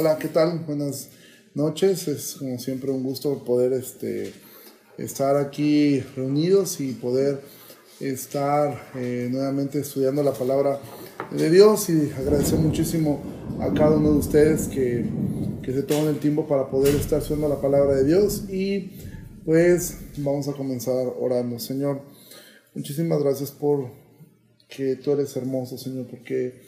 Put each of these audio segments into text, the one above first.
Hola, ¿qué tal? Buenas noches. Es como siempre un gusto poder este, estar aquí reunidos y poder estar eh, nuevamente estudiando la palabra de Dios y agradecer muchísimo a cada uno de ustedes que, que se toman el tiempo para poder estar estudiando la palabra de Dios y pues vamos a comenzar orando. Señor, muchísimas gracias por que tú eres hermoso, Señor, porque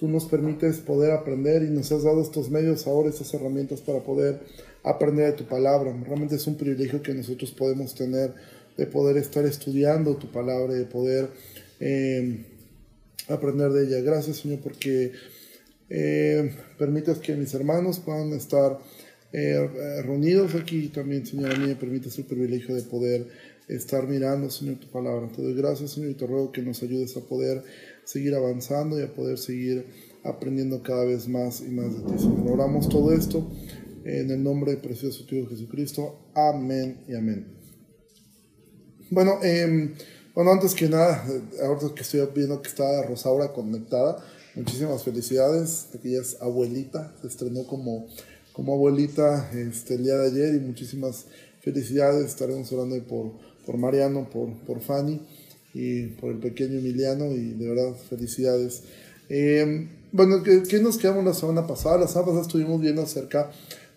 tú nos permites poder aprender y nos has dado estos medios ahora, estas herramientas para poder aprender de tu palabra. Realmente es un privilegio que nosotros podemos tener de poder estar estudiando tu palabra, de poder eh, aprender de ella. Gracias Señor porque eh, permites que mis hermanos puedan estar eh, reunidos aquí también Señor a mí me permites el privilegio de poder estar mirando Señor tu palabra. Te doy gracias Señor y te ruego que nos ayudes a poder seguir avanzando y a poder seguir aprendiendo cada vez más y más de ti, Señor. Oramos todo esto en el nombre precioso tuyo Jesucristo. Amén y amén. Bueno, eh, bueno, antes que nada, ahora que estoy viendo que está Rosaura conectada, muchísimas felicidades de que ella es abuelita, se estrenó como, como abuelita este, el día de ayer y muchísimas felicidades. Estaremos orando por, por Mariano, por, por Fanny y por el pequeño Emiliano y de verdad felicidades. Eh, bueno, ¿qué, nos quedamos la semana pasada? La semana pasada estuvimos viendo acerca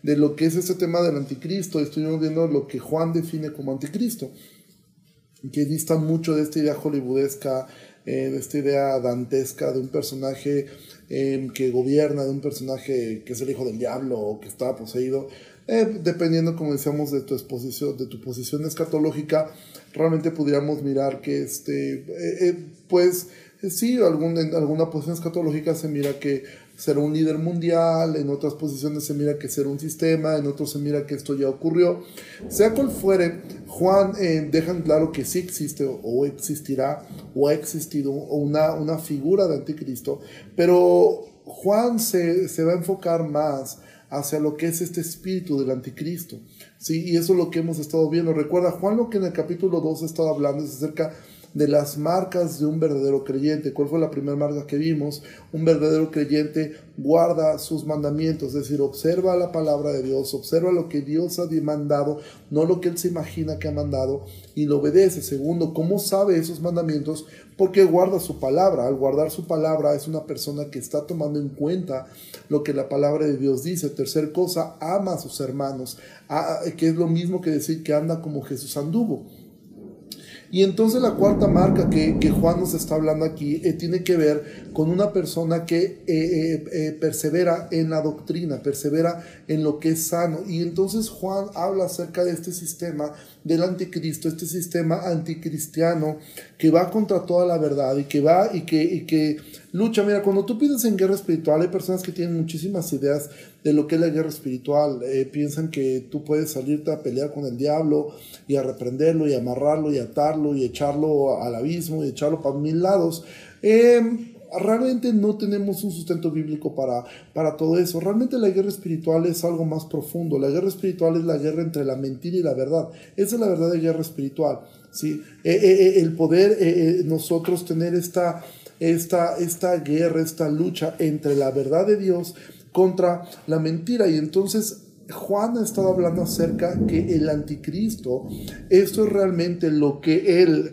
de lo que es este tema del anticristo, estuvimos viendo lo que Juan define como anticristo, que dista mucho de esta idea hollywoodesca, eh, de esta idea dantesca de un personaje eh, que gobierna, de un personaje que es el hijo del diablo o que está poseído, eh, dependiendo, como decíamos, de tu exposición, de tu posición escatológica, realmente pudiéramos mirar que este, pues sí, algún, en alguna posición escatológica se mira que ser un líder mundial, en otras posiciones se mira que ser un sistema, en otros se mira que esto ya ocurrió. Sea cual fuere, Juan eh, dejan claro que sí existe o existirá o ha existido una, una figura de anticristo, pero Juan se, se va a enfocar más hacia lo que es este espíritu del anticristo. ¿sí? Y eso es lo que hemos estado viendo. Recuerda, Juan lo que en el capítulo 2 ha estado hablando es acerca de las marcas de un verdadero creyente. ¿Cuál fue la primera marca que vimos? Un verdadero creyente guarda sus mandamientos, es decir, observa la palabra de Dios, observa lo que Dios ha demandado, no lo que él se imagina que ha mandado, y lo obedece. Segundo, ¿cómo sabe esos mandamientos? Porque guarda su palabra. Al guardar su palabra es una persona que está tomando en cuenta lo que la palabra de Dios dice. Tercer cosa, ama a sus hermanos, que es lo mismo que decir que anda como Jesús anduvo. Y entonces la cuarta marca que, Juan nos está hablando aquí eh, tiene que ver con una persona que eh, eh, persevera en la doctrina, persevera en lo que es sano. Y entonces Juan habla acerca de este sistema del anticristo, este sistema anticristiano que va contra toda la verdad y que va y que, y que lucha. Mira, cuando tú piensas en guerra espiritual, hay personas que tienen muchísimas ideas de lo que es la guerra espiritual. Eh, piensan que tú puedes salirte a pelear con el diablo y a reprenderlo y amarrarlo y atarlo y echarlo al abismo y echarlo para mil lados. Eh, realmente no tenemos un sustento bíblico para, para todo eso. Realmente la guerra espiritual es algo más profundo. La guerra espiritual es la guerra entre la mentira y la verdad. Esa es la verdad de guerra espiritual. ¿sí? Eh, el poder nosotros tener esta esta, esta guerra, esta lucha entre la verdad de Dios contra la mentira. Y entonces Juan ha estado hablando acerca que el anticristo, esto es realmente lo que él,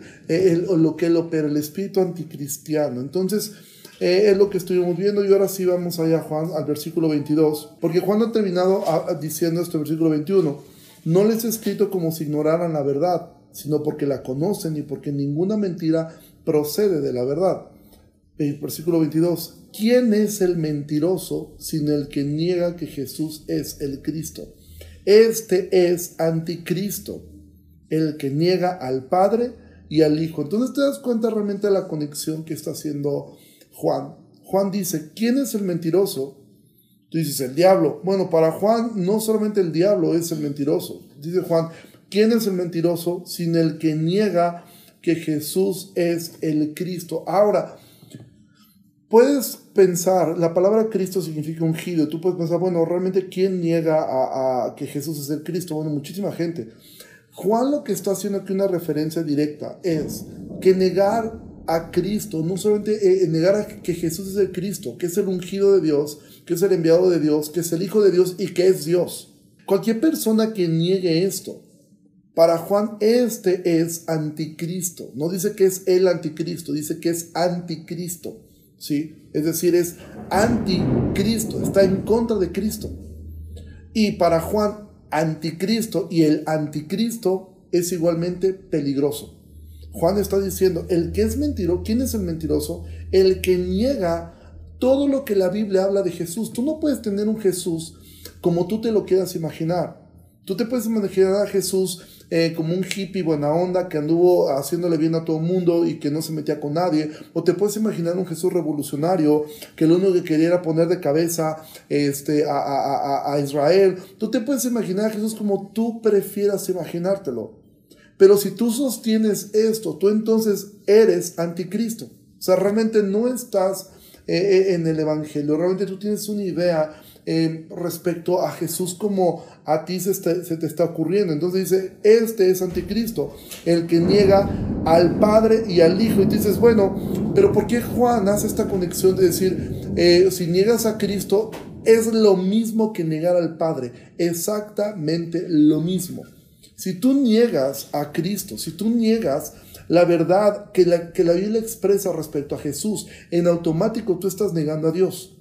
lo que él opera, el espíritu anticristiano. Entonces, eh, es lo que estuvimos viendo y ahora sí vamos allá, Juan, al versículo 22, porque Juan ha terminado diciendo esto, versículo 21, no les he escrito como si ignoraran la verdad, sino porque la conocen y porque ninguna mentira procede de la verdad versículo 22, ¿quién es el mentiroso sin el que niega que Jesús es el Cristo? Este es anticristo, el que niega al Padre y al Hijo. Entonces te das cuenta realmente de la conexión que está haciendo Juan. Juan dice, ¿quién es el mentiroso? Tú dices, el diablo. Bueno, para Juan no solamente el diablo es el mentiroso. Dice Juan, ¿quién es el mentiroso sin el que niega que Jesús es el Cristo? Ahora, puedes pensar, la palabra Cristo significa ungido, tú puedes pensar, bueno, realmente ¿quién niega a, que Jesús es el Cristo? Bueno, muchísima gente. Juan lo que está haciendo aquí una referencia directa es que negar a Cristo, no solamente eh, negar a que Jesús es el Cristo, que es el ungido de Dios, que es el enviado de Dios, que es el Hijo de Dios y que es Dios. Cualquier persona que niegue esto, para Juan este es anticristo. No dice que es el anticristo, dice que es anticristo. ¿sí? Es decir, es anticristo, está en contra de Cristo. Y para Juan, anticristo y el anticristo es igualmente peligroso. Juan está diciendo, el que es mentiroso, ¿quién es el mentiroso? El que niega todo lo que la Biblia habla de Jesús. Tú no puedes tener un Jesús como tú te lo quieras imaginar. Tú te puedes imaginar a Jesús eh, como un hippie buena onda que anduvo haciéndole bien a todo el mundo y que no se metía con nadie. O te puedes imaginar un Jesús revolucionario que lo único que quería era poner de cabeza este, a, a, a Israel. Tú te puedes imaginar a Jesús como tú prefieras imaginártelo. Pero si tú sostienes esto, tú entonces eres anticristo. O sea, realmente no estás eh, eh, en el Evangelio, realmente tú tienes una idea eh, respecto a Jesús como a ti se, se, te está ocurriendo. Entonces dice, este es anticristo, el que niega al Padre y al Hijo. Y dices, bueno, pero ¿por qué Juan hace esta conexión de decir, si niegas a Cristo, es lo mismo que negar al Padre? Exactamente lo mismo. Si tú niegas a Cristo, si tú niegas la verdad que la, que la Biblia expresa respecto a Jesús, en automático tú estás negando a Dios.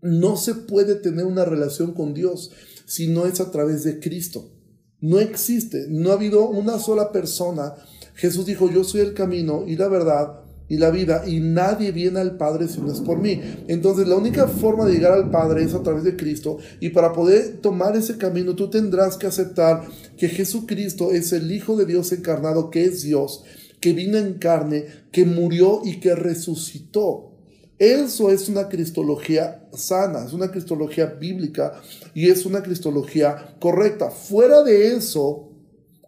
No se puede tener una relación con Dios si no es a través de Cristo. No existe, no ha habido una sola persona. Jesús dijo, yo soy el camino y la verdad y la vida y nadie viene al Padre si no es por mí. Entonces la única forma de llegar al Padre es a través de Cristo y para poder tomar ese camino tú tendrás que aceptar que Jesucristo es el Hijo de Dios encarnado, que es Dios, que vino en carne, que murió y que resucitó. Eso es una cristología sana, es una cristología bíblica y es una cristología correcta. Fuera de eso,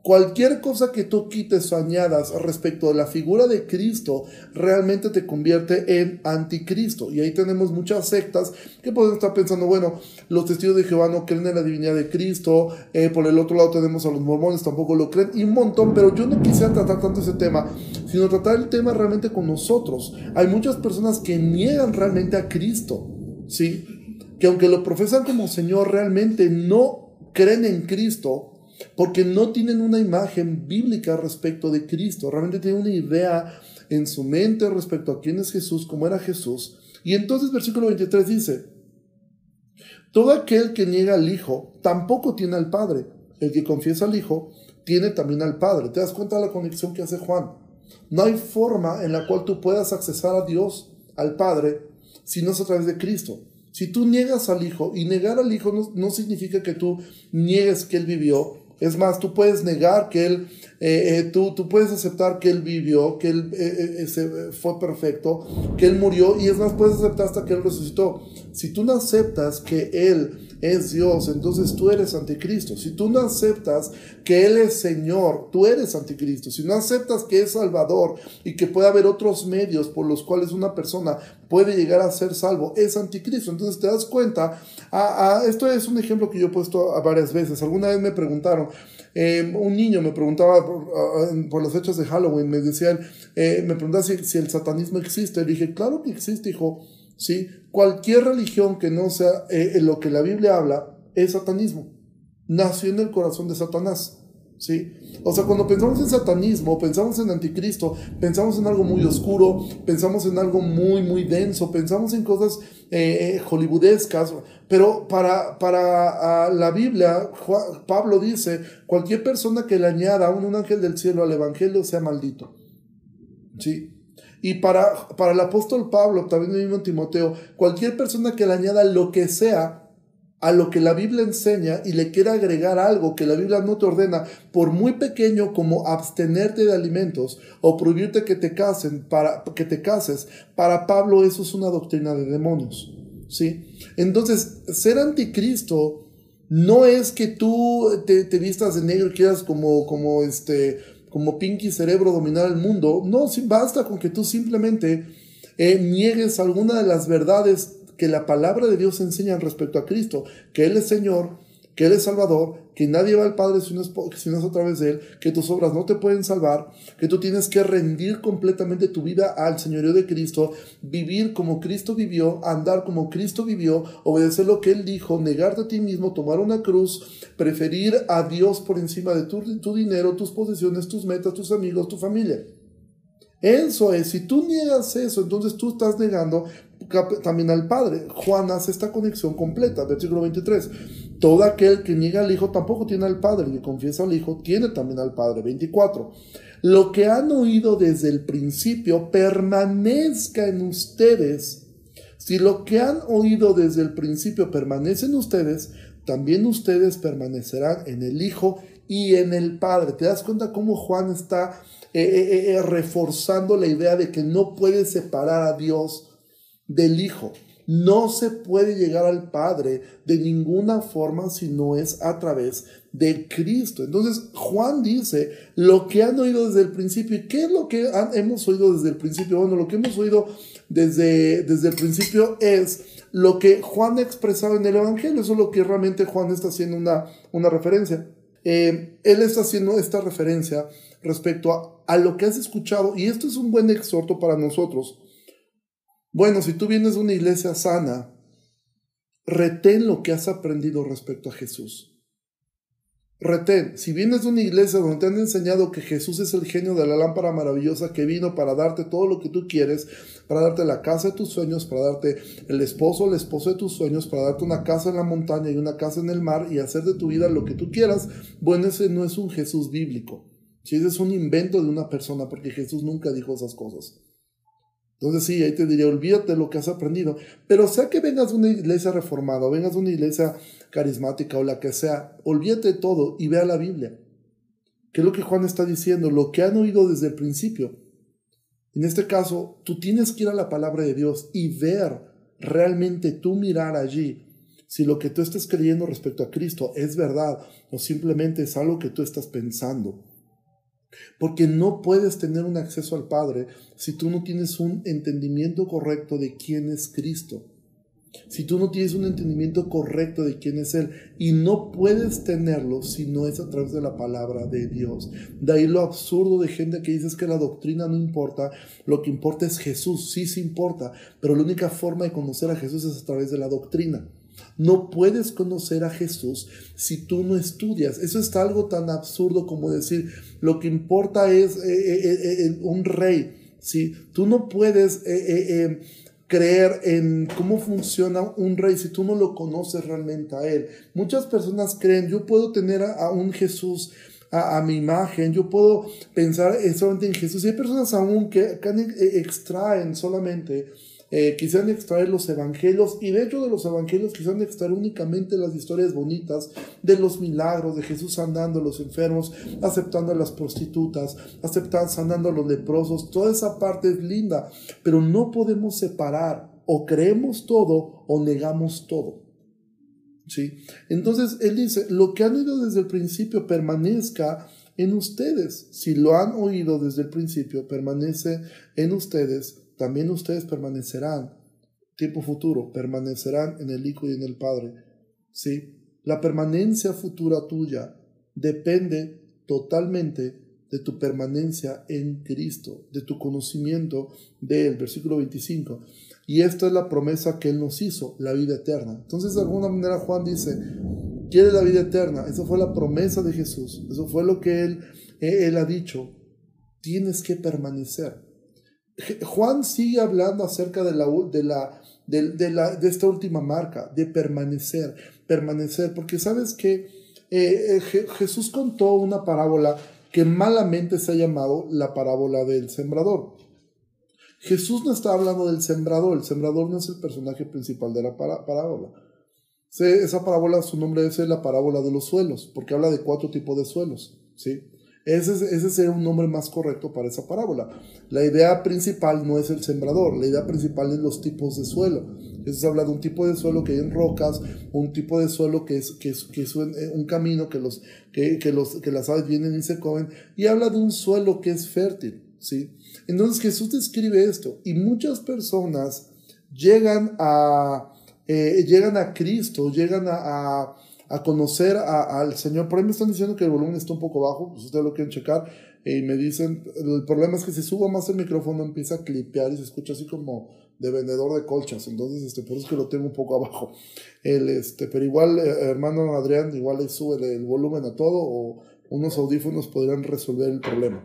Cualquier cosa que tú quites o añadas respecto de la figura de Cristo realmente te convierte en anticristo. Y ahí tenemos muchas sectas que pueden estar pensando, bueno, los testigos de Jehová no creen en la divinidad de Cristo, eh, por el otro lado tenemos a los mormones, tampoco lo creen, y un montón, pero yo no quisiera tratar tanto ese tema, sino tratar el tema realmente con nosotros. Hay muchas personas que niegan realmente a Cristo, ¿sí? Que aunque lo profesan como Señor, realmente no creen en Cristo porque no tienen una imagen bíblica respecto de Cristo, realmente tienen una idea en su mente respecto a quién es Jesús, cómo era Jesús. Y entonces versículo 23 dice, todo aquel que niega al Hijo tampoco tiene al Padre. El que confiesa al Hijo tiene también al Padre. ¿Te das cuenta de la conexión que hace Juan? No hay forma en la cual tú puedas accesar a Dios, al Padre, si no es a través de Cristo. Si tú niegas al Hijo, y negar al Hijo no, no significa que tú niegues que Él vivió, es más, tú puedes negar que Él, eh, eh, tú, tú puedes aceptar que Él vivió, que Él eh, fue perfecto, que Él murió, y es más, puedes aceptar hasta que Él resucitó. Si tú no aceptas que Él es Dios, entonces tú eres anticristo. Si tú no aceptas que Él es Señor, tú eres anticristo. Si no aceptas que es Salvador y que puede haber otros medios por los cuales una persona puede llegar a ser salvo, es anticristo. Entonces te das cuenta, a, esto es un ejemplo que yo he puesto varias veces. Alguna vez me preguntaron, eh, un niño me preguntaba por, las fechas de Halloween, me decían, eh, me preguntaba si, si, el satanismo existe. Le dije, claro que existe, hijo. ¿Sí? Cualquier religión que no sea eh, lo que la Biblia habla es satanismo. Nació en el corazón de Satanás. ¿sí? O sea, cuando pensamos en satanismo, pensamos en anticristo, pensamos en algo muy oscuro, pensamos en algo muy, muy denso, pensamos en cosas eh, eh, hollywoodescas, pero para, para la Biblia, Pablo dice, cualquier persona que le añada a un, un ángel del cielo al Evangelio sea maldito. ¿Sí? Y para, para el apóstol Pablo, también el mismo Timoteo, cualquier persona que le añada lo que sea a lo que la Biblia enseña y le quiera agregar algo que la Biblia no te ordena, por muy pequeño como abstenerte de alimentos o prohibirte que te casen para que te cases, para Pablo eso es una doctrina de demonios, ¿sí? Entonces, ser anticristo no es que tú te, te vistas de negro y quieras como como este como Pinky Cerebro dominar el mundo. No, basta con que tú simplemente eh, niegues alguna de las verdades que la palabra de Dios enseña respecto a Cristo, que Él es Señor que Él es Salvador, que nadie va al Padre si no, es, si no a través de Él, que tus obras no te pueden salvar, que tú tienes que rendir completamente tu vida al señorío de Cristo, vivir como Cristo vivió, andar como Cristo vivió, obedecer lo que Él dijo, negarte a ti mismo, tomar una cruz, preferir a Dios por encima de tu, tu dinero, tus posesiones, tus metas, tus amigos, tu familia. Eso es, si tú niegas eso, entonces tú estás negando también al Padre. Juan hace esta conexión completa, versículo 23. Todo aquel que niega al Hijo tampoco tiene al Padre, y confiesa al Hijo tiene también al Padre. 24. Lo que han oído desde el principio permanezca en ustedes. Si lo que han oído desde el principio permanece en ustedes, también ustedes permanecerán en el Hijo y en el Padre. ¿Te das cuenta cómo Juan está eh, eh, eh, reforzando la idea de que no puede separar a Dios del Hijo? No se puede llegar al Padre de ninguna forma si no es a través de Cristo. Entonces Juan dice lo que han oído desde el principio. ¿Y qué es lo que hemos oído desde el principio? Bueno, lo que hemos oído desde, desde el principio es lo que Juan ha expresado en el Evangelio. Eso es lo que realmente Juan está haciendo una, una referencia. Eh, él está haciendo esta referencia respecto a, a lo que has escuchado y esto es un buen exhorto para nosotros. Bueno, si tú vienes de una iglesia sana, retén lo que has aprendido respecto a Jesús. Retén, si vienes de una iglesia donde te han enseñado que Jesús es el genio de la lámpara maravillosa que vino para darte todo lo que tú quieres, para darte la casa de tus sueños, para darte el esposo el esposo de tus sueños, para darte una casa en la montaña y una casa en el mar y hacer de tu vida lo que tú quieras, bueno, ese no es un Jesús bíblico. Si ese es un invento de una persona, porque Jesús nunca dijo esas cosas. Entonces sí, ahí te diría, olvídate de lo que has aprendido. Pero sea que vengas de una iglesia reformada, o vengas de una iglesia carismática o la que sea, olvídate de todo y vea la Biblia. ¿Qué es lo que Juan está diciendo? Lo que han oído desde el principio. En este caso, tú tienes que ir a la palabra de Dios y ver realmente tú mirar allí si lo que tú estás creyendo respecto a Cristo es verdad o simplemente es algo que tú estás pensando. Porque no puedes tener un acceso al Padre si tú no tienes un entendimiento correcto de quién es Cristo. Si tú no tienes un entendimiento correcto de quién es Él. Y no puedes tenerlo si no es a través de la palabra de Dios. De ahí lo absurdo de gente que dice que la doctrina no importa. Lo que importa es Jesús. Sí, sí importa. Pero la única forma de conocer a Jesús es a través de la doctrina. No puedes conocer a Jesús si tú no estudias. Eso es algo tan absurdo como decir, lo que importa es eh, eh, eh, un rey. Si Tú no puedes creer en cómo funciona un rey si tú no lo conoces realmente a él. Muchas personas creen, yo puedo tener a, un Jesús a, mi imagen, yo puedo pensar solamente en Jesús. Y hay personas aún que extraen solamente eh, quisieran extraer los evangelios y de hecho de los evangelios quisieran extraer únicamente las historias bonitas de los milagros de Jesús andando a los enfermos, aceptando a las prostitutas, aceptando, sanando a los leprosos. Toda esa parte es linda, pero no podemos separar o creemos todo o negamos todo. ¿Sí? Entonces él dice, lo que han oído desde el principio permanezca en ustedes. Si lo han oído desde el principio, permanece en ustedes también ustedes permanecerán, tiempo futuro, permanecerán en el Hijo y en el Padre. ¿Sí? La permanencia futura tuya depende totalmente de tu permanencia en Cristo, de tu conocimiento de Él. Versículo 25. Y esta es la promesa que Él nos hizo, la vida eterna. Entonces, de alguna manera, Juan dice, quiere la vida eterna. Esa fue la promesa de Jesús. Eso fue lo que Él, él ha dicho. Tienes que permanecer. Juan sigue hablando acerca de, la, de, la, de, la, de esta última marca, de permanecer, permanecer, porque sabes que eh, eh, Jesús contó una parábola que malamente se ha llamado la parábola del sembrador. Jesús no está hablando del sembrador, el sembrador no es el personaje principal de la parábola. Esa parábola, su nombre es la parábola de los suelos, porque habla de cuatro tipos de suelos. ¿sí? Ese, ese sería un nombre más correcto para esa parábola. La idea principal no es el sembrador, la idea principal es los tipos de suelo. Eso habla de un tipo de suelo que hay en rocas, un tipo de suelo que es, que es, es un, camino que, los, que, que, los, que las aves vienen y se comen, y habla de un suelo que es fértil. ¿sí? Entonces Jesús describe esto, y muchas personas llegan a, eh, llegan a Cristo, llegan a a conocer al Señor. Por ahí me están diciendo que el volumen está un poco bajo, pues ustedes lo quieren checar. Y me dicen, el problema es que si subo más el micrófono empieza a clipear y se escucha así como de vendedor de colchas. Entonces, este, por eso es que lo tengo un poco abajo. Este, pero igual, eh, hermano Adrián, igual le sube el volumen a todo o unos audífonos podrían resolver el problema.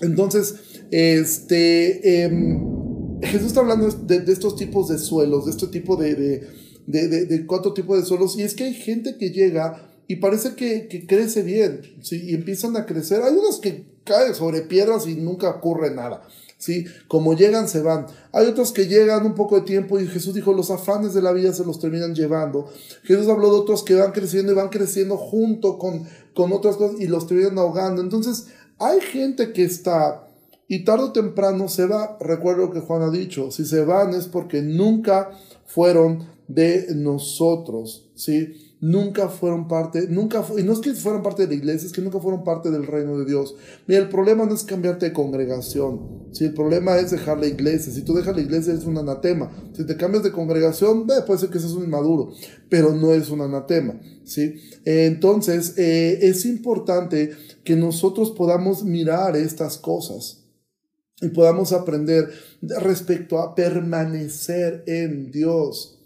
Entonces, este, em, Jesús está hablando de, estos tipos de suelos, de este tipo de, de, cuatro tipos de suelos. Y es que hay gente que llega y parece que, que crece bien, ¿sí? y empiezan a crecer. Hay unos que caen sobre piedras y nunca ocurre nada. ¿sí? Como llegan, se van. Hay otros que llegan un poco de tiempo y Jesús dijo, los afanes de la vida se los terminan llevando. Jesús habló de otros que van creciendo y van creciendo junto con, con otras cosas y los terminan ahogando. Entonces, hay gente que está y tarde o temprano se va. Recuerdo que Juan ha dicho, si se van es porque nunca fueron de nosotros, ¿sí? nunca fueron parte, nunca, y no es que fueran parte de la iglesia, es que nunca fueron parte del reino de Dios. Mira, el problema no es cambiarte de congregación, si el problema es dejar la iglesia, si tú dejas la iglesia es un anatema, si te cambias de congregación, puede ser que seas un inmaduro, pero no es un anatema, ¿sí? entonces, eh, es importante que nosotros podamos mirar estas cosas y podamos aprender respecto a permanecer en Dios.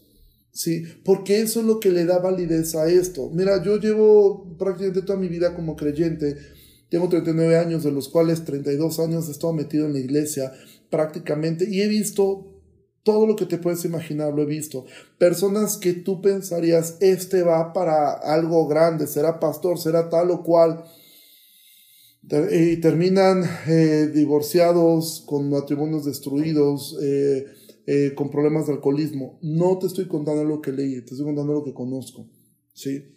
Sí, porque eso es lo que le da validez a esto. Mira, yo llevo prácticamente toda mi vida como creyente. Tengo 39 años, de los cuales 32 años he estado metido en la iglesia prácticamente y he visto todo lo que te puedes imaginar, lo he visto. Personas que tú pensarías, este va para algo grande, será pastor, será tal o cual. Y terminan eh, divorciados, con matrimonios destruidos, eh, eh, con problemas de alcoholismo. No te estoy contando lo que leí, te estoy contando lo que conozco. ¿sí?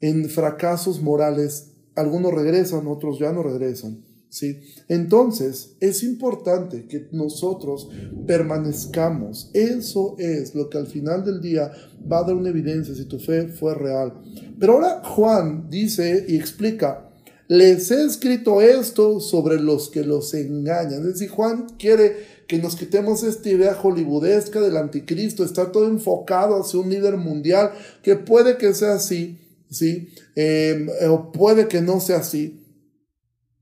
En fracasos morales, algunos regresan, otros ya no regresan. ¿sí? Entonces, es importante que nosotros permanezcamos. Eso es lo que al final del día va a dar una evidencia si tu fe fue real. Pero ahora Juan dice y explica, les he escrito esto sobre los que los engañan. Es decir, Juan quiere que nos quitemos esta idea hollywoodesca del anticristo, está todo enfocado hacia un líder mundial, que puede que sea así, ¿sí? Em, o puede que no sea así,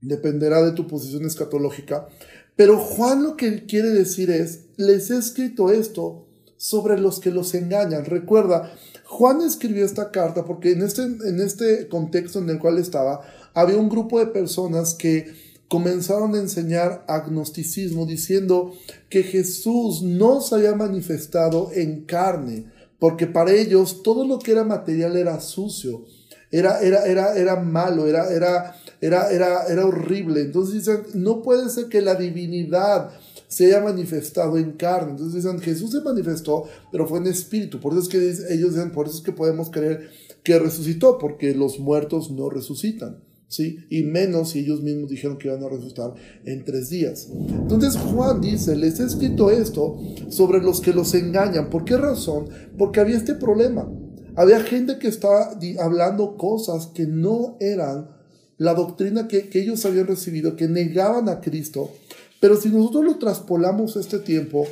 dependerá de tu posición escatológica. Pero Juan lo que quiere decir es, les he escrito esto sobre los que los engañan. Recuerda, Juan escribió esta carta porque en este, en este contexto en el cual estaba, había un grupo de personas que comenzaron a enseñar agnosticismo diciendo que Jesús no se había manifestado en carne, porque para ellos todo lo que era material era sucio, era, era, era, era malo, era, era, era, era, era horrible. Entonces dicen, no puede ser que la divinidad se haya manifestado en carne. Entonces dicen, Jesús se manifestó, pero fue en espíritu. Por eso es que ellos dicen, por eso es que podemos creer que resucitó, porque los muertos no resucitan. ¿Sí? Y menos si ellos mismos dijeron que iban a resucitar en tres días. Entonces Juan dice, les he escrito esto sobre los que los engañan. ¿Por qué razón? Porque había este problema. Había gente que estaba hablando cosas que no eran la doctrina que, ellos habían recibido, que negaban a Cristo. Pero si nosotros lo traspolamos este tiempo,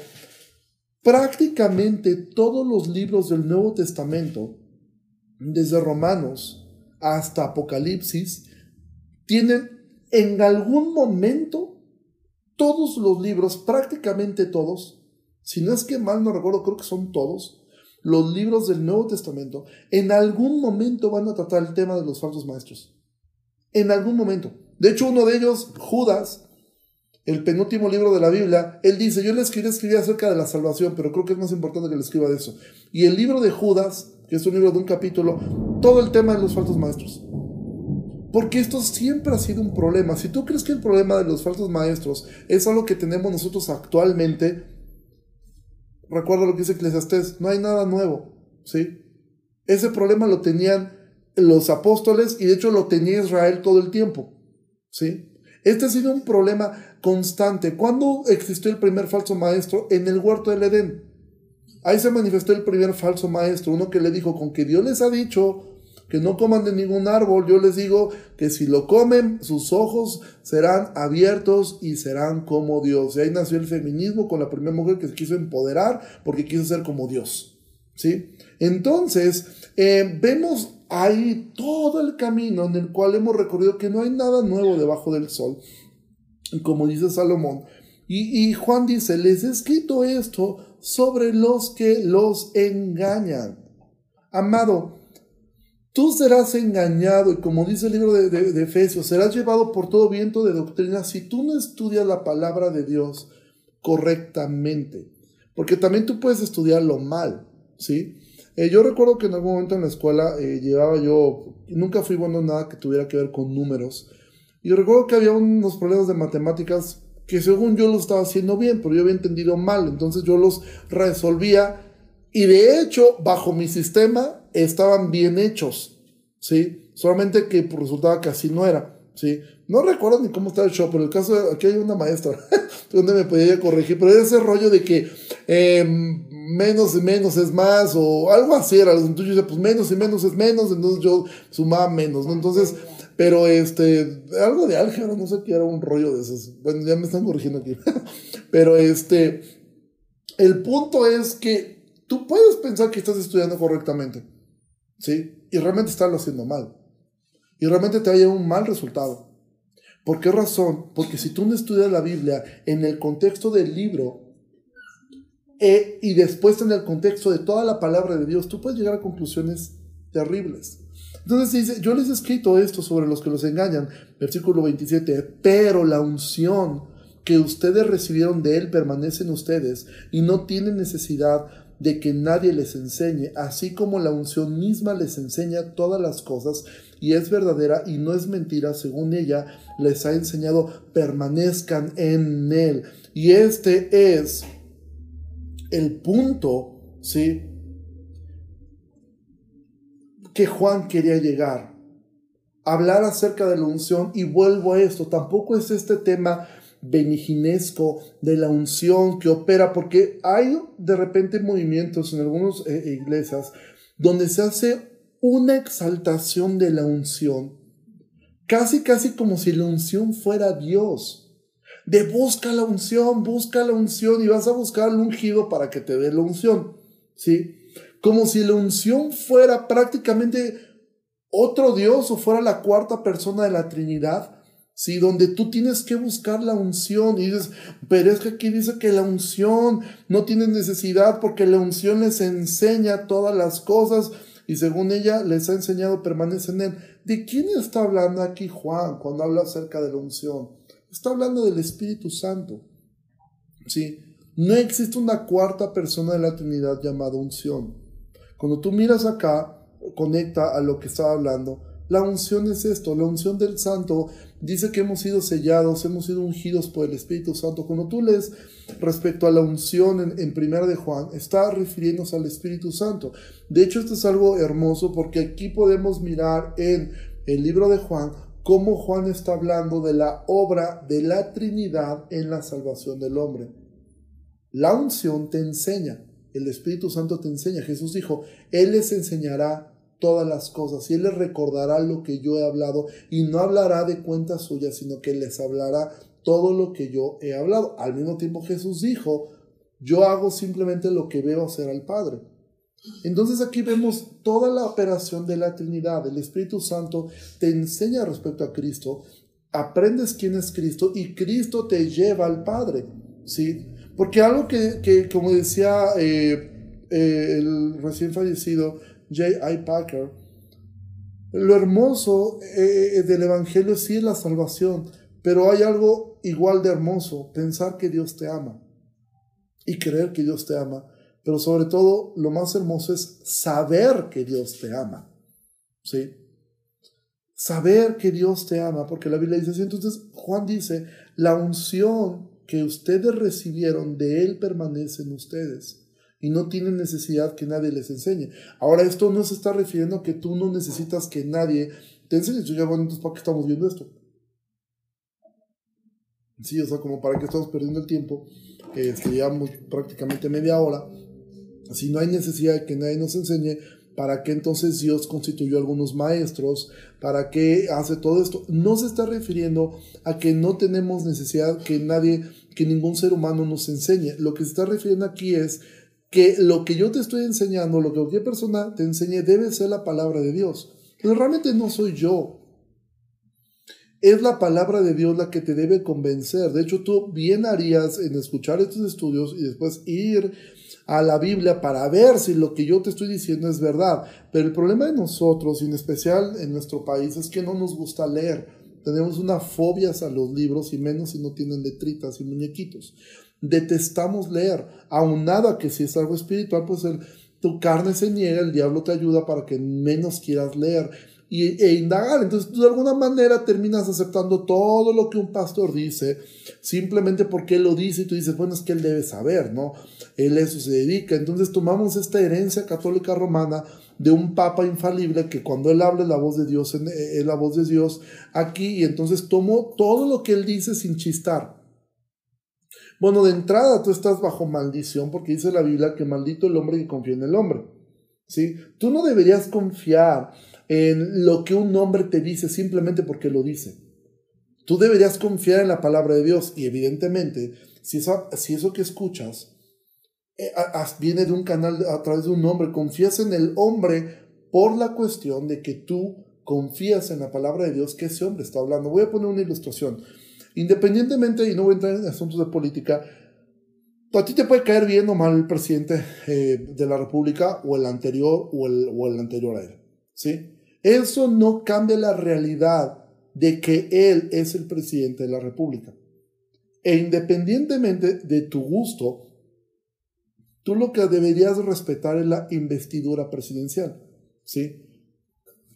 prácticamente todos los libros del Nuevo Testamento, desde Romanos hasta Apocalipsis, tienen en algún momento todos los libros, prácticamente todos, si no es que mal no recuerdo, creo que son todos, los libros del Nuevo Testamento, en algún momento van a tratar el tema de los falsos maestros. En algún momento. De hecho, uno de ellos, Judas, el penúltimo libro de la Biblia, él dice, yo le escribí, escribir acerca de la salvación, pero creo que es más importante que le escriba de eso. Y el libro de Judas, que es un libro de un capítulo, todo el tema de los falsos maestros. Porque esto siempre ha sido un problema. Si tú crees que el problema de los falsos maestros es algo que tenemos nosotros actualmente, recuerda lo que dice Eclesiastés, no hay nada nuevo, ¿sí? Ese problema lo tenían los apóstoles y de hecho lo tenía Israel todo el tiempo, ¿sí? Este ha sido un problema constante. ¿Cuándo existió el primer falso maestro? En el huerto del Edén. Ahí se manifestó el primer falso maestro, uno que le dijo, con que Dios les ha dicho, que no coman de ningún árbol, yo les digo que si lo comen, sus ojos serán abiertos y serán como Dios. Y ahí nació el feminismo con la primera mujer que se quiso empoderar porque quiso ser como Dios. ¿Sí? Entonces, eh, vemos ahí todo el camino en el cual hemos recorrido que no hay nada nuevo debajo del sol. Como dice Salomón. Y, y Juan dice, les he escrito esto sobre los que los engañan. Amado, Tú serás engañado y como dice el libro de, Efesios, serás llevado por todo viento de doctrina si tú no estudias la palabra de Dios correctamente. Porque también tú puedes estudiarlo mal, ¿sí? Eh, yo recuerdo que en algún momento en la escuela eh, llevaba yo, nunca fui bueno en nada que tuviera que ver con números. Y recuerdo que había unos problemas de matemáticas que según yo los estaba haciendo bien, pero yo había entendido mal. Entonces yo los resolvía y de hecho, bajo mi sistema, estaban bien hechos, ¿sí? Solamente que pues, resultaba que así no era, ¿sí? No recuerdo ni cómo estaba el show, pero el caso de aquí hay una maestra donde me podía corregir, pero ese rollo de que em, menos y menos es más, o algo así era. Entonces yo decía, pues menos y menos es menos, entonces yo sumaba menos, ¿no? Entonces, pero este, algo de álgebra, no sé qué era un rollo de esos. Bueno, ya me están corrigiendo aquí. pero este, el punto es que tú puedes pensar que estás estudiando correctamente. ¿Sí? Y realmente estarlo haciendo mal. Y realmente te haya un mal resultado. ¿Por qué razón? Porque si tú no estudias la Biblia en el contexto del libro e, y después en el contexto de toda la palabra de Dios, tú puedes llegar a conclusiones terribles. Entonces dice, yo les he escrito esto sobre los que los engañan, versículo 27, pero la unción que ustedes recibieron de Él permanece en ustedes y no tienen necesidad de que nadie les enseñe, así como la unción misma les enseña todas las cosas y es verdadera y no es mentira, según ella les ha enseñado, permanezcan en él. Y este es el punto, ¿sí? Que Juan quería llegar. Hablar acerca de la unción y vuelvo a esto, tampoco es este tema beniginesco de la unción que opera, porque hay de repente movimientos en algunas eh, iglesias donde se hace una exaltación de la unción, casi casi como si la unción fuera Dios. De busca la unción, busca la unción y vas a buscar al ungido para que te dé la unción, ¿sí? Como si la unción fuera prácticamente otro Dios o fuera la cuarta persona de la Trinidad ¿sí? Donde tú tienes que buscar la unción y dices, pero es que aquí dice que la unción no tiene necesidad porque la unción les enseña todas las cosas y según ella les ha enseñado permanece en él. ¿De quién está hablando aquí Juan cuando habla acerca de la unción? Está hablando del Espíritu Santo. ¿Sí? No existe una cuarta persona de la Trinidad llamada unción. Cuando tú miras acá, conecta a lo que estaba hablando. La unción es esto, la unción del Santo dice que hemos sido sellados, hemos sido ungidos por el Espíritu Santo. Cuando tú lees respecto a la unción en, en Primera de Juan, está refiriéndose al Espíritu Santo. De hecho, esto es algo hermoso porque aquí podemos mirar en el libro de Juan cómo Juan está hablando de la obra de la Trinidad en la salvación del hombre. La unción te enseña, el Espíritu Santo te enseña. Jesús dijo, Él les enseñará todas las cosas y Él les recordará lo que yo he hablado y no hablará de cuentas suyas, sino que les hablará todo lo que yo he hablado. Al mismo tiempo Jesús dijo, yo hago simplemente lo que veo hacer al Padre. Entonces aquí vemos toda la operación de la Trinidad. El Espíritu Santo te enseña respecto a Cristo, aprendes quién es Cristo y Cristo te lleva al Padre. ¿sí? Porque algo que, como decía eh, eh, el recién fallecido J.I. Packer. Lo hermoso eh, eh, del Evangelio sí es la salvación, pero hay algo igual de hermoso, pensar que Dios te ama y creer que Dios te ama, pero sobre todo lo más hermoso es saber que Dios te ama. ¿Sí? Saber que Dios te ama, porque la Biblia dice así. Entonces Juan dice, la unción que ustedes recibieron de Él permanece en ustedes y no tienen necesidad que nadie les enseñe. Ahora, esto no se está refiriendo a que tú no necesitas que nadie te enseñe. Yo ya, bueno, entonces, ¿para qué estamos viendo esto? Sí, o sea, como para qué estamos perdiendo el tiempo, este, llevamos prácticamente media hora. Si no hay necesidad de que nadie nos enseñe, ¿para qué entonces Dios constituyó algunos maestros? ¿Para qué hace todo esto? No se está refiriendo a que no tenemos necesidad que nadie, que ningún ser humano nos enseñe. Lo que se está refiriendo aquí es que lo que yo te estoy enseñando, lo que cualquier persona te enseñe, debe ser la palabra de Dios. Pero realmente no soy yo. Es la palabra de Dios la que te debe convencer. De hecho, tú bien harías en escuchar estos estudios y después ir a la Biblia para ver si lo que yo te estoy diciendo es verdad. Pero el problema de nosotros, y en especial en nuestro país, es que no nos gusta leer. Tenemos una fobia a los libros y menos si no tienen letritas y muñequitos. Detestamos leer, aunado a que si es algo espiritual, pues tu carne se niega, el diablo te ayuda para que menos quieras leer y, e indagar. Entonces tú de alguna manera terminas aceptando todo lo que un pastor dice, simplemente porque él lo dice y tú dices, bueno, es que él debe saber, ¿no? Él eso se dedica. Entonces tomamos esta herencia católica romana de un papa infalible que cuando él habla la voz de Dios, es la voz de Dios aquí y entonces tomo todo lo que él dice sin chistar. Bueno, de entrada tú estás bajo maldición porque dice la Biblia que maldito el hombre que confía en el hombre. ¿Sí? Tú no deberías confiar en lo que un hombre te dice simplemente porque lo dice. Tú deberías confiar en la palabra de Dios y evidentemente, si eso, si eso que escuchas eh, viene de un canal a través de un hombre, confías en el hombre por la cuestión de que tú confías en la palabra de Dios que ese hombre está hablando. Voy a poner una ilustración. Independientemente, y no voy a entrar en asuntos de política, a ti te puede caer bien o mal el presidente eh, de la República o el anterior o el, o el anterior a él. ¿sí? Eso no cambia la realidad de que él es el presidente de la República. E independientemente de tu gusto, tú lo que deberías respetar es la investidura presidencial. ¿sí?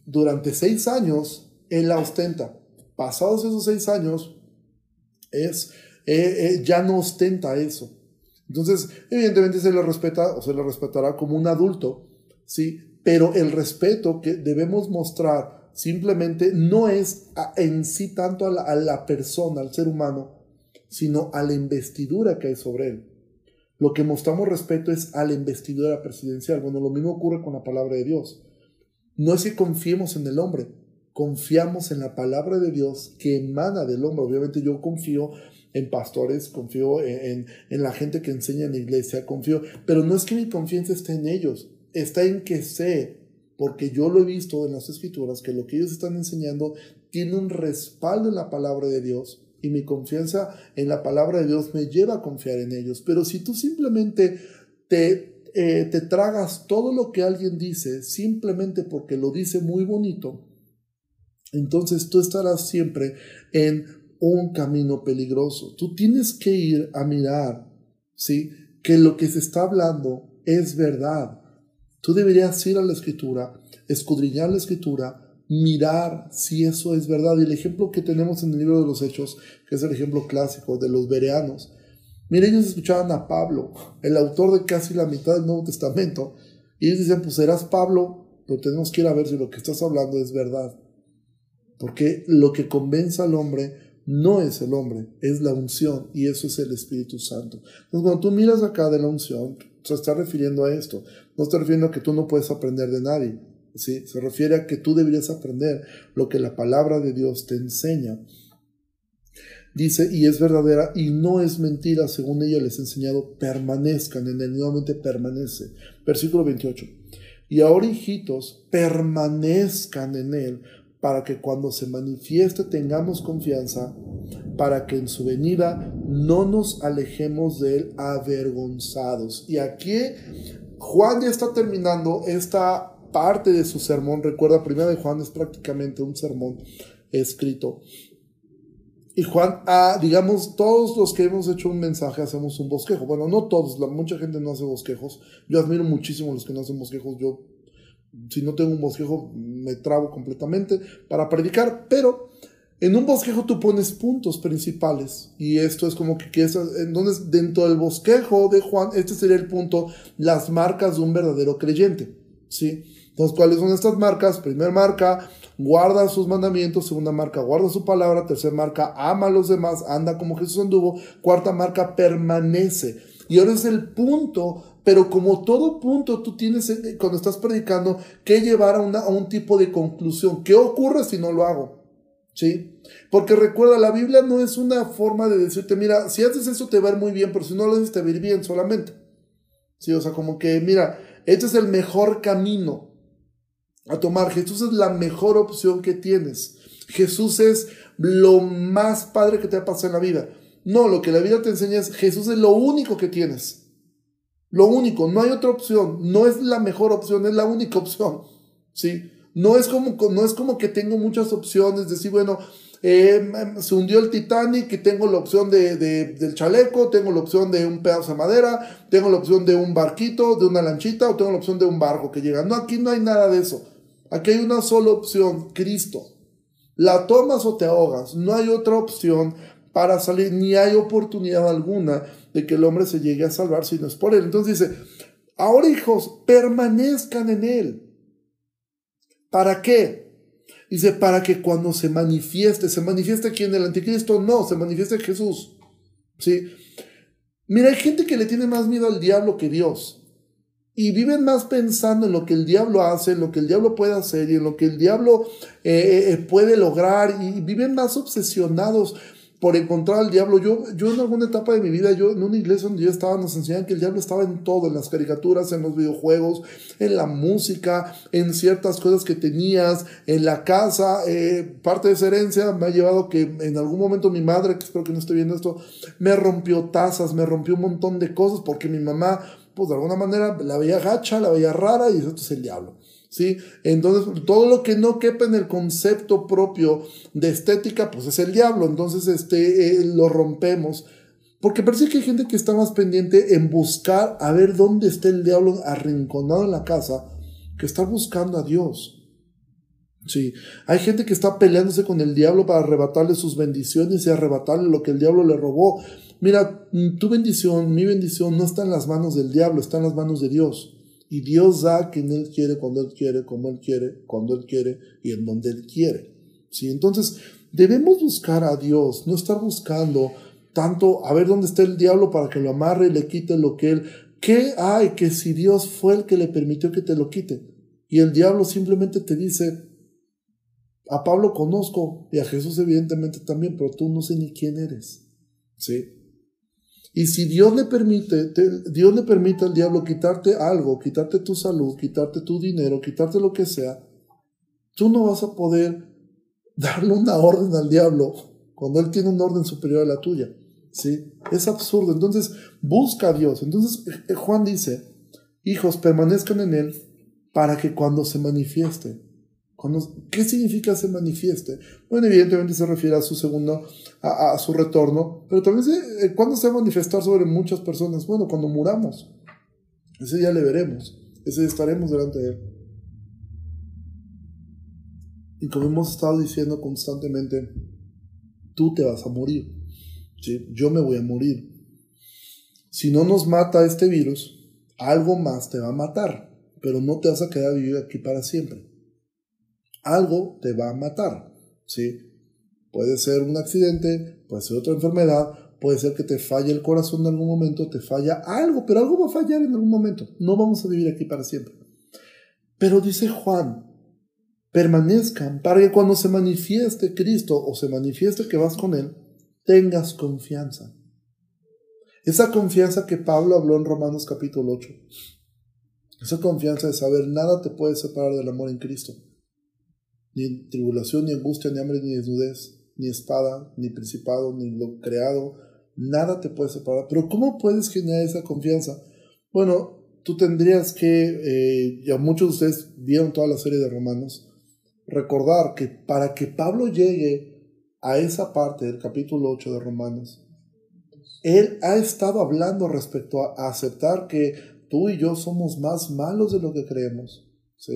Durante seis años, él la ostenta. Pasados esos seis años, es, eh, eh, ya no ostenta eso. Entonces, evidentemente se le respeta o se le respetará como un adulto, ¿sí? pero el respeto que debemos mostrar simplemente no es en sí tanto a la, persona, al ser humano, sino a la investidura que hay sobre él. Lo que mostramos respeto es a la investidura presidencial. Bueno, lo mismo ocurre con la palabra de Dios. No es que confiemos en el hombre, confiamos en la palabra de Dios que emana del hombre. Obviamente yo confío en pastores, confío en, en, la gente que enseña en la iglesia, confío, pero no es que mi confianza esté en ellos, está en que sé, porque yo lo he visto en las escrituras, que lo que ellos están enseñando tiene un respaldo en la palabra de Dios y mi confianza en la palabra de Dios me lleva a confiar en ellos. Pero si tú simplemente te, eh, te tragas todo lo que alguien dice simplemente porque lo dice muy bonito, entonces tú estarás siempre en un camino peligroso. Tú tienes que ir a mirar, ¿sí? Que lo que se está hablando es verdad. Tú deberías ir a la escritura, escudriñar la escritura, mirar si eso es verdad. Y el ejemplo que tenemos en el libro de los Hechos, que es el ejemplo clásico de los bereanos, mire, ellos escuchaban a Pablo, el autor de casi la mitad del Nuevo Testamento, y ellos decían, pues serás Pablo, pero tenemos que ir a ver si lo que estás hablando es verdad. Porque lo que convence al hombre no es el hombre, es la unción, y eso es el Espíritu Santo. Entonces, cuando tú miras acá de la unción, se está refiriendo a esto. No está refiriendo a que tú no puedes aprender de nadie. ¿sí? Se refiere a que tú deberías aprender lo que la palabra de Dios te enseña. Dice, y es verdadera y no es mentira, según ella les ha enseñado, permanezcan en él. Nuevamente permanece. Versículo 28. Y ahora, hijitos, permanezcan en él, para que cuando se manifieste tengamos confianza, para que en su venida no nos alejemos de él avergonzados. Y aquí Juan ya está terminando esta parte de su sermón. Recuerda, primera de Juan es prácticamente un sermón escrito. Y Juan, ah, digamos, todos los que hemos hecho un mensaje hacemos un bosquejo. Bueno, no todos, la, mucha gente no hace bosquejos. Yo admiro muchísimo a los que no hacen bosquejos. Yo, si no tengo un bosquejo, me trabo completamente para predicar. Pero en un bosquejo tú pones puntos principales y esto es como que, entonces dentro del bosquejo de Juan, este sería el punto, las marcas de un verdadero creyente, ¿sí? Entonces, ¿cuáles son estas marcas? Primer marca, guarda sus mandamientos, segunda marca, guarda su palabra, tercera marca, ama a los demás, anda como Jesús anduvo, cuarta marca, permanece. Y ahora es el punto, pero como todo punto tú tienes eh, cuando estás predicando que llevar a, a un tipo de conclusión. ¿Qué ocurre si no lo hago? ¿Sí? Porque recuerda, la Biblia no es una forma de decirte, mira, si haces eso te va a ir muy bien, pero si no lo haces te va a ir bien solamente. Sí, o sea, como que, mira, este es el mejor camino a tomar. Jesús es la mejor opción que tienes. Jesús es lo más padre que te ha pasado en la vida. No, lo que la vida te enseña es Jesús es lo único que tienes. Lo único, no hay otra opción. No es la mejor opción, es la única opción. ¿Sí? No es como, no es como que tengo muchas opciones, decir, bueno, eh, se hundió el Titanic y tengo la opción de, del chaleco, tengo la opción de un pedazo de madera, tengo la opción de un barquito, de una lanchita o tengo la opción de un barco que llega. No, aquí no hay nada de eso. Aquí hay una sola opción, Cristo. La tomas o te ahogas. No hay otra opción para salir, ni hay oportunidad alguna de que el hombre se llegue a salvar si no es por él. Entonces dice, ahora hijos, permanezcan en él. ¿Para qué? Dice, para que cuando se manifieste, se manifieste aquí en el anticristo, no, se manifieste Jesús. ¿Sí? Mira, hay gente que le tiene más miedo al diablo que Dios. Y viven más pensando en lo que el diablo hace, en lo que el diablo puede hacer y en lo que el diablo eh, eh, puede lograr. Y viven más obsesionados por encontrar al diablo. Yo, yo en alguna etapa de mi vida, yo en una iglesia donde yo estaba, nos enseñaban que el diablo estaba en todo, en las caricaturas, en los videojuegos, en la música, en ciertas cosas que tenías, en la casa. Eh, parte de esa herencia me ha llevado que en algún momento mi madre, que espero que no esté viendo esto, me rompió tazas, me rompió un montón de cosas porque mi mamá, pues de alguna manera la veía gacha, la veía rara y eso es el diablo. ¿Sí? Entonces, todo lo que no quepa en el concepto propio de estética, pues es el diablo. Entonces, este, eh, lo rompemos. Porque parece que hay gente que está más pendiente en buscar a ver dónde está el diablo arrinconado en la casa que está buscando a Dios. Sí, hay gente que está peleándose con el diablo para arrebatarle sus bendiciones y arrebatarle lo que el diablo le robó. Mira, tu bendición, mi bendición no está en las manos del diablo, está en las manos de Dios. Y Dios da quien Él quiere, cuando Él quiere, como Él quiere, cuando Él quiere y en donde Él quiere. ¿Sí? Entonces, debemos buscar a Dios, no estar buscando tanto a ver dónde está el diablo para que lo amarre y le quite lo que Él... ¿Qué hay que si Dios fue el que le permitió que te lo quite? Y el diablo simplemente te dice, a Pablo conozco y a Jesús evidentemente también, pero tú no sé ni quién eres. ¿Sí? Y si Dios le permite, Dios le permite al diablo quitarte algo, quitarte tu salud, quitarte tu dinero, quitarte lo que sea, tú no vas a poder darle una orden al diablo cuando él tiene una orden superior a la tuya. ¿Sí? Es absurdo. Entonces, busca a Dios. Entonces, eh, Juan dice, hijos, permanezcan en él para que cuando se manifieste, ¿Qué significa se manifieste? Bueno, evidentemente se refiere a su segundo, a, su retorno, pero también se, eh, ¿cuándo se va a manifestar sobre muchas personas? Bueno, cuando muramos. Ese día le veremos, ese día estaremos delante de él. Y como hemos estado diciendo constantemente, tú te vas a morir. Yo me voy a morir. Si no nos mata este virus, algo más te va a matar, pero no te vas a quedar vivir aquí para siempre algo te va a matar, ¿sí? Puede ser un accidente, puede ser otra enfermedad, puede ser que te falle el corazón en algún momento, te falla algo, pero algo va a fallar en algún momento. No vamos a vivir aquí para siempre. Pero dice Juan, permanezcan para que cuando se manifieste Cristo o se manifieste que vas con Él, tengas confianza. Esa confianza que Pablo habló en Romanos capítulo 8. Esa confianza de saber nada te puede separar del amor en Cristo ni tribulación, ni angustia, ni hambre, ni desnudez, ni espada, ni principado, ni lo creado, nada te puede separar. Pero ¿cómo puedes generar esa confianza? Bueno, tú tendrías que, eh, ya muchos de ustedes vieron toda la serie de Romanos, recordar que para que Pablo llegue a esa parte del capítulo 8 de Romanos, él ha estado hablando respecto a, aceptar que tú y yo somos más malos de lo que creemos. ¿sí?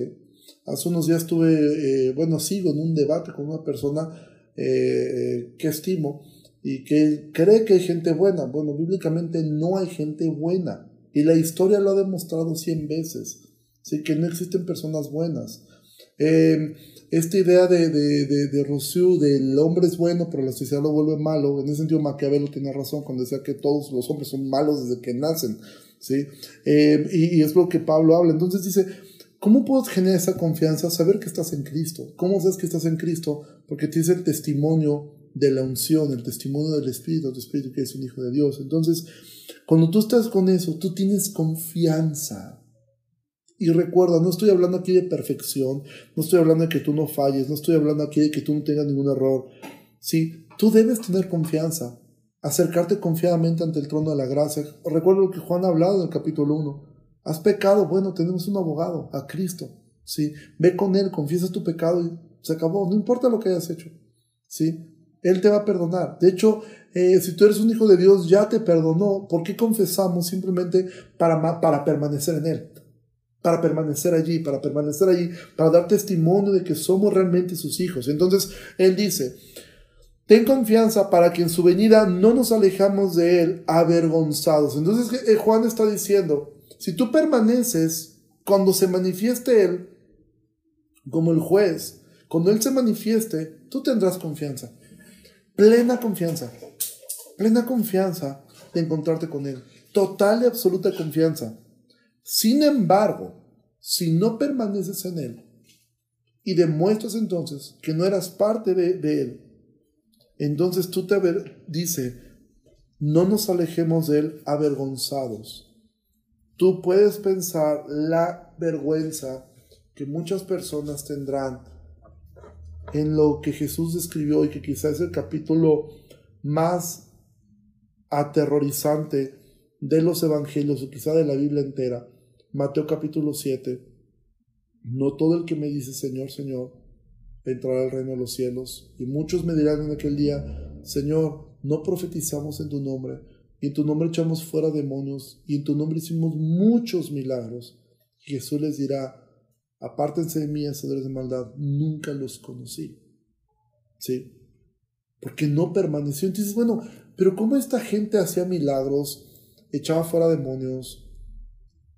Hace unos días tuve, eh, bueno, sigo en un debate con una persona eh, que estimo y que cree que hay gente buena. Bueno, bíblicamente no hay gente buena. Y la historia lo ha demostrado cien veces. Así que no existen personas buenas. Eh, esta idea de, de, de, de, Rousseau del hombre es bueno, pero la sociedad lo vuelve malo, en ese sentido Maquiavelo tiene razón cuando decía que todos los hombres son malos desde que nacen. ¿sí? y, y, es lo que Pablo habla. Entonces dice, ¿Cómo puedes generar esa confianza? Saber que estás en Cristo. ¿Cómo sabes que estás en Cristo? Porque tienes el testimonio de la unción, el testimonio del Espíritu, del Espíritu que es un Hijo de Dios. Entonces, cuando tú estás con eso, tú tienes confianza. Y recuerda, no estoy hablando aquí de perfección, no estoy hablando de que tú no falles, no estoy hablando aquí de que tú no tengas ningún error. Sí, tú debes tener confianza, acercarte confiadamente ante el trono de la gracia. Recuerda lo que Juan ha hablado en el capítulo 1. Has pecado, bueno, tenemos un abogado, a Cristo. Sí, ve con Él, confiesa tu pecado y se acabó. No importa lo que hayas hecho. Sí, Él te va a perdonar. De hecho, eh, si tú eres un hijo de Dios, ya te perdonó. ¿Por qué confesamos simplemente para, para permanecer en Él? Para permanecer allí, para permanecer allí, para dar testimonio de que somos realmente sus hijos. Entonces, Él dice, Ten confianza para que en su venida no nos alejamos de Él avergonzados. Entonces eh, Juan está diciendo, si tú permaneces cuando se manifieste Él, como el juez, cuando Él se manifieste, tú tendrás confianza. Plena confianza. Plena confianza de encontrarte con Él. Total y absoluta confianza. Sin embargo, si no permaneces en Él y demuestras entonces que no eras parte de, Él, entonces tú te dice, no nos alejemos de Él avergonzados. Tú puedes pensar la vergüenza que muchas personas tendrán en lo que Jesús describió y que quizás es el capítulo más aterrorizante de los evangelios o quizá de la Biblia entera. Mateo capítulo 7. No todo el que me dice Señor, Señor, entrará al reino de los cielos. Y muchos me dirán en aquel día, Señor, no profetizamos en tu nombre, y en tu nombre echamos fuera demonios, y en tu nombre hicimos muchos milagros. Jesús les dirá, apártense de mí, hacedores de maldad, nunca los conocí. ¿Sí? Porque no permaneció. Entonces, bueno, pero ¿cómo esta gente hacía milagros, echaba fuera demonios?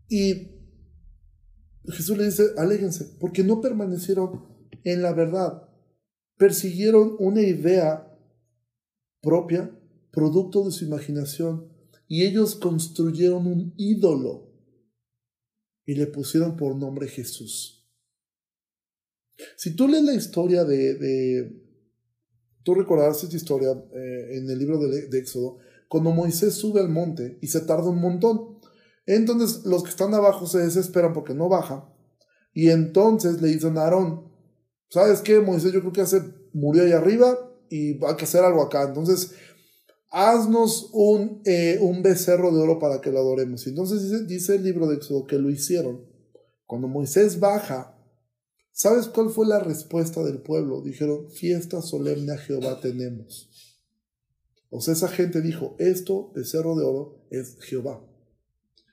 Y Jesús le dice, aléjense, porque no permanecieron en la verdad. Persiguieron una idea propia, producto de su imaginación, y ellos construyeron un ídolo y le pusieron por nombre Jesús. Si tú lees la historia de... tú recordarás esta historia eh, en el libro de, de Éxodo, cuando Moisés sube al monte y se tarda un montón. Entonces los que están abajo se desesperan porque no baja. Y entonces le dicen a Aarón, ¿sabes qué? Moisés yo creo que hace, murió ahí arriba y va a hacer algo acá. Entonces, haznos un, eh, un becerro de oro para que lo adoremos. Y entonces dice, el libro de Éxodo que lo hicieron. Cuando Moisés baja, ¿sabes cuál fue la respuesta del pueblo? Dijeron, fiesta solemne a Jehová tenemos. O sea, esa gente dijo, esto, becerro de oro, es Jehová.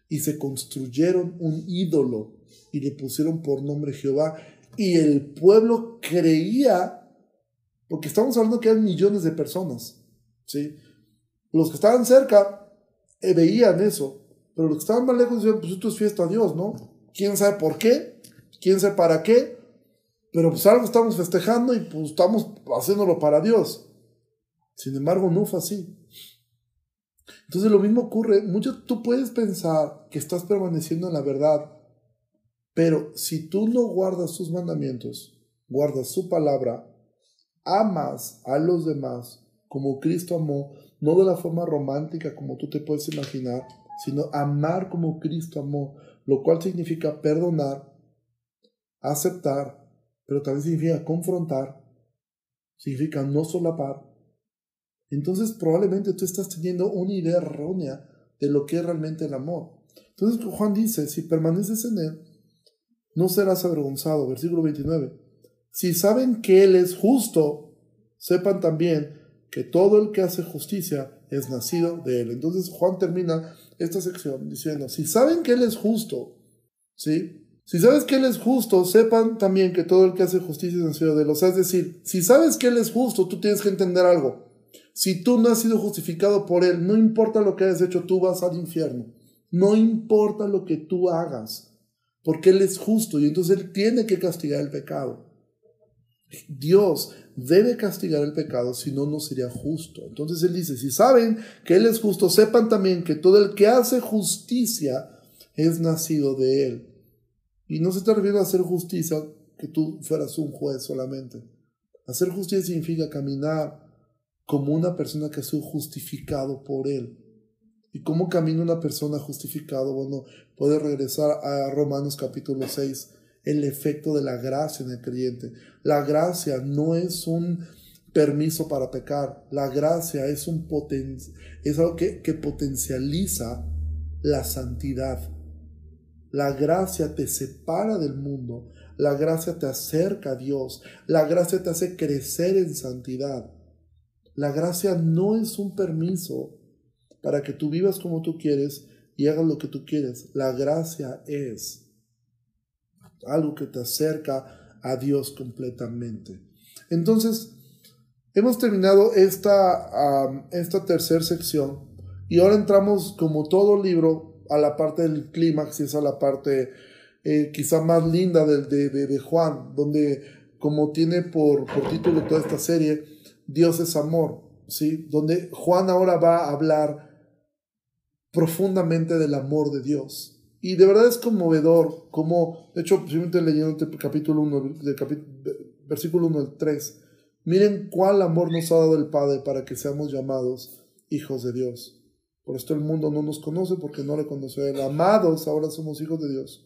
Y se construyeron un ídolo y le pusieron por nombre Jehová y el pueblo creía, porque estamos hablando que eran millones de personas, ¿sí? Los que estaban cerca eh, veían eso, pero los que estaban más lejos decían, pues esto es fiesta a Dios, ¿no? ¿Quién sabe por qué? ¿Quién sabe para qué? Pero pues algo estamos festejando y pues estamos haciéndolo para Dios. Sin embargo, no fue así. Entonces lo mismo ocurre, mucho tú puedes pensar que estás permaneciendo en la verdad, pero si tú no guardas sus mandamientos, guardas su palabra, amas a los demás como Cristo amó, no de la forma romántica como tú te puedes imaginar, sino amar como Cristo amó, lo cual significa perdonar, aceptar, pero también significa confrontar, significa no solapar. Entonces probablemente tú estás teniendo una idea errónea de lo que es realmente el amor. Entonces Juan dice, si permaneces en él, no serás avergonzado. Versículo 29. Si saben que Él es justo, sepan también que todo el que hace justicia es nacido de Él. Entonces Juan termina esta sección diciendo, si saben que Él es justo, ¿sí? Si sabes que Él es justo, sepan también que todo el que hace justicia es nacido de Él. O sea, es decir, si sabes que Él es justo, tú tienes que entender algo. Si tú no has sido justificado por Él, no importa lo que hayas hecho, tú vas al infierno. No importa lo que tú hagas porque Él es justo y entonces Él tiene que castigar el pecado. Dios debe castigar el pecado, si no, no sería justo. Entonces Él dice, si saben que Él es justo, sepan también que todo el que hace justicia es nacido de Él. Y no se te refiere a hacer justicia que tú fueras un juez solamente. Hacer justicia significa caminar como una persona que ha sido justificado por Él. ¿Y cómo camina una persona justificado? Bueno, puede regresar a Romanos capítulo 6, el efecto de la gracia en el creyente. La gracia no es un permiso para pecar, la gracia es, un poten es algo que, que potencializa la santidad. La gracia te separa del mundo, la gracia te acerca a Dios, la gracia te hace crecer en santidad. La gracia no es un permiso para que tú vivas como tú quieres y hagas lo que tú quieres. La gracia es algo que te acerca a Dios completamente. Entonces, hemos terminado esta, esta tercera sección y ahora entramos, como todo libro, a la parte del clímax y es a la parte eh, quizá más linda de, de, Juan, donde como tiene por, por título toda esta serie, Dios es amor, ¿sí? Donde Juan ahora va a hablar profundamente del amor de Dios. Y de verdad es conmovedor, como, de hecho, simplemente leyendo el capítulo 1, versículo 1 al 3, miren cuál amor nos ha dado el Padre para que seamos llamados hijos de Dios. Por esto el mundo no nos conoce porque no le conoce a él. Amados, ahora somos hijos de Dios.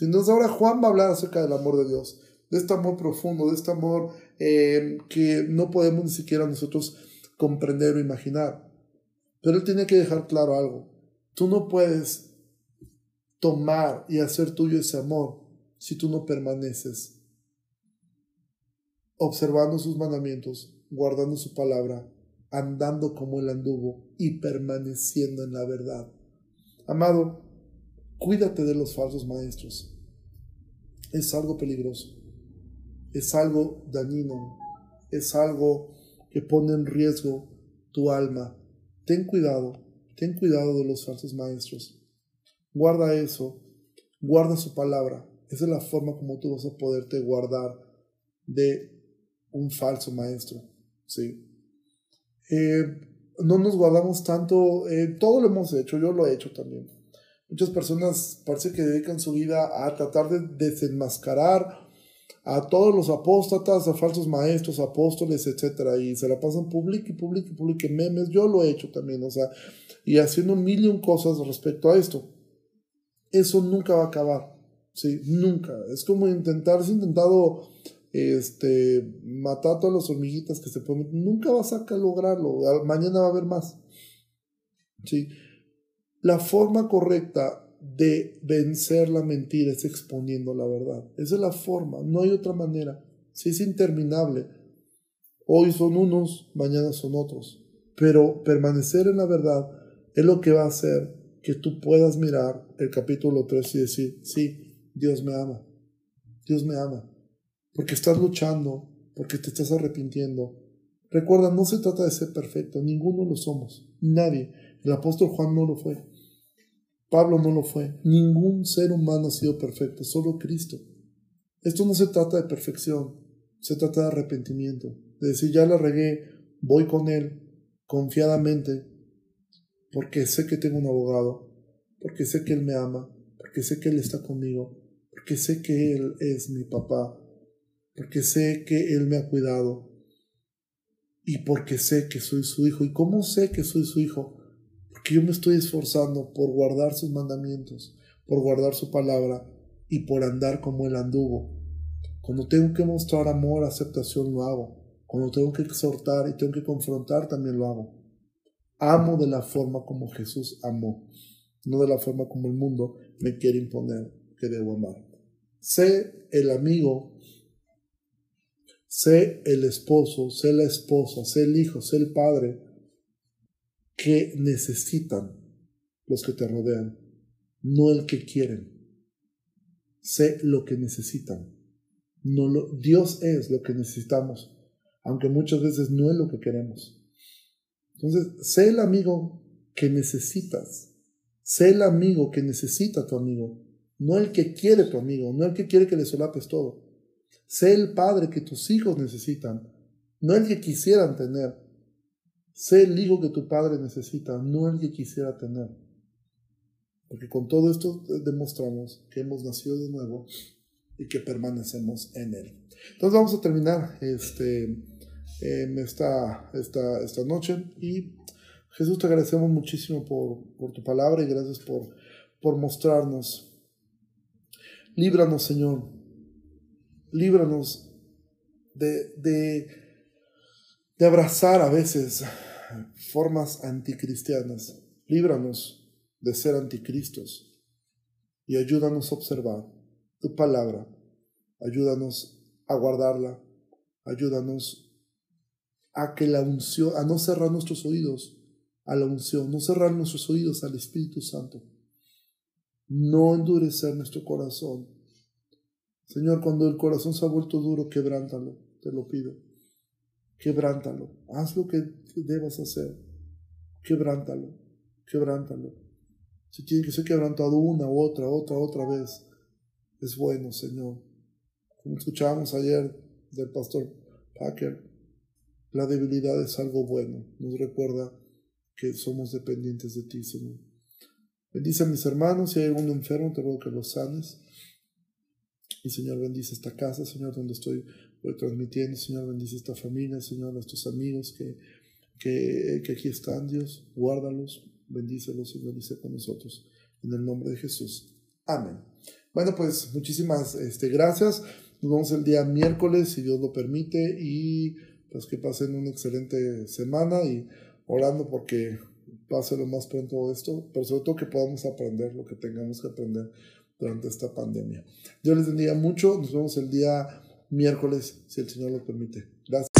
Entonces ahora Juan va a hablar acerca del amor de Dios, de este amor profundo, de este amor eh, que no podemos ni siquiera nosotros comprender o imaginar. Pero él tiene que dejar claro algo. Tú no puedes tomar y hacer tuyo ese amor si tú no permaneces observando sus mandamientos, guardando su palabra, andando como él anduvo y permaneciendo en la verdad. Amado, cuídate de los falsos maestros. Es algo peligroso, es algo dañino, es algo que pone en riesgo tu alma. Ten cuidado, ten cuidado de los falsos maestros. Guarda eso, guarda su palabra. Esa es la forma como tú vas a poderte guardar de un falso maestro. ¿sí? Eh, no nos guardamos tanto, eh, todo lo hemos hecho, yo lo he hecho también. Muchas personas parece que dedican su vida a tratar de desenmascarar a todos los apóstatas, a falsos maestros, apóstoles, etc. Y se la pasan público y público y público memes. Yo lo he hecho también, o sea, y haciendo un cosas respecto a esto. Eso nunca va a acabar, ¿sí? Nunca. Es como intentar, has intentado este, matar a todas las hormiguitas que se pueden. Nunca vas a lograrlo. Mañana va a haber más. ¿Sí? La forma correcta de vencer la mentira es exponiendo la verdad. Esa es la forma, no hay otra manera. Si es interminable, hoy son unos, mañana son otros. Pero permanecer en la verdad es lo que va a hacer que tú puedas mirar el capítulo 3 y decir, sí, Dios me ama, Dios me ama, porque estás luchando, porque te estás arrepintiendo. Recuerda, no se trata de ser perfecto, ninguno lo somos, nadie. El apóstol Juan no lo fue. Pablo no lo fue. Ningún ser humano ha sido perfecto, solo Cristo. Esto no se trata de perfección, se trata de arrepentimiento. De decir, ya la regué, voy con Él confiadamente, porque sé que tengo un abogado, porque sé que Él me ama, porque sé que Él está conmigo, porque sé que Él es mi papá, porque sé que Él me ha cuidado y porque sé que soy su hijo. ¿Y cómo sé que soy su hijo? que yo me estoy esforzando por guardar sus mandamientos, por guardar su palabra y por andar como él anduvo. Cuando tengo que mostrar amor, aceptación, lo hago. Cuando tengo que exhortar y tengo que confrontar, también lo hago. Amo de la forma como Jesús amó, no de la forma como el mundo me quiere imponer que debo amar. Sé el amigo, sé el esposo, sé la esposa, sé el hijo, sé el padre, que necesitan los que te rodean, no el que quieren. Sé lo que necesitan. No lo, Dios es lo que necesitamos, aunque muchas veces no es lo que queremos. Entonces, sé el amigo que necesitas. Sé el amigo que necesita tu amigo, no el que quiere tu amigo, no el que quiere que le solapes todo. Sé el padre que tus hijos necesitan, no el que quisieran tener. Sé el hijo que tu padre necesita, no el que quisiera tener. Porque con todo esto demostramos que hemos nacido de nuevo y que permanecemos en él. Entonces vamos a terminar este, esta, esta, esta noche y Jesús, te agradecemos muchísimo por, por tu palabra y gracias por, por mostrarnos. Líbranos, Señor. Líbranos de, de, de abrazar a veces formas anticristianas. Líbranos de ser anticristos y ayúdanos a observar tu palabra. Ayúdanos a guardarla. Ayúdanos a que la unción, a no cerrar nuestros oídos a la unción, no cerrar nuestros oídos al Espíritu Santo, no endurecer nuestro corazón. Señor, cuando el corazón se ha vuelto duro, quebrántalo, te lo pido. Quebrántalo, haz lo que debas hacer. Quebrántalo, quebrántalo. Si tiene que ser quebrantado una, otra, otra, otra vez, es bueno, Señor. Como escuchábamos ayer del pastor Packer, la debilidad es algo bueno. Nos recuerda que somos dependientes de ti, Señor. Bendice a mis hermanos, si hay algún enfermo, te ruego que los sanes. Y Señor, bendice esta casa, Señor, donde estoy transmitiendo. Señor, bendice esta familia, Señor, a estos amigos que, que, que aquí están, Dios. Guárdalos, bendícelos y bendice con nosotros. En el nombre de Jesús. Amén. Bueno, pues muchísimas este, gracias. Nos vemos el día miércoles, si Dios lo permite. Y pues que pasen una excelente semana y orando porque pase lo más pronto esto, pero sobre todo que podamos aprender lo que tengamos que aprender durante esta pandemia. Dios les bendiga mucho, nos vemos el día miércoles, si el Señor lo permite. Gracias.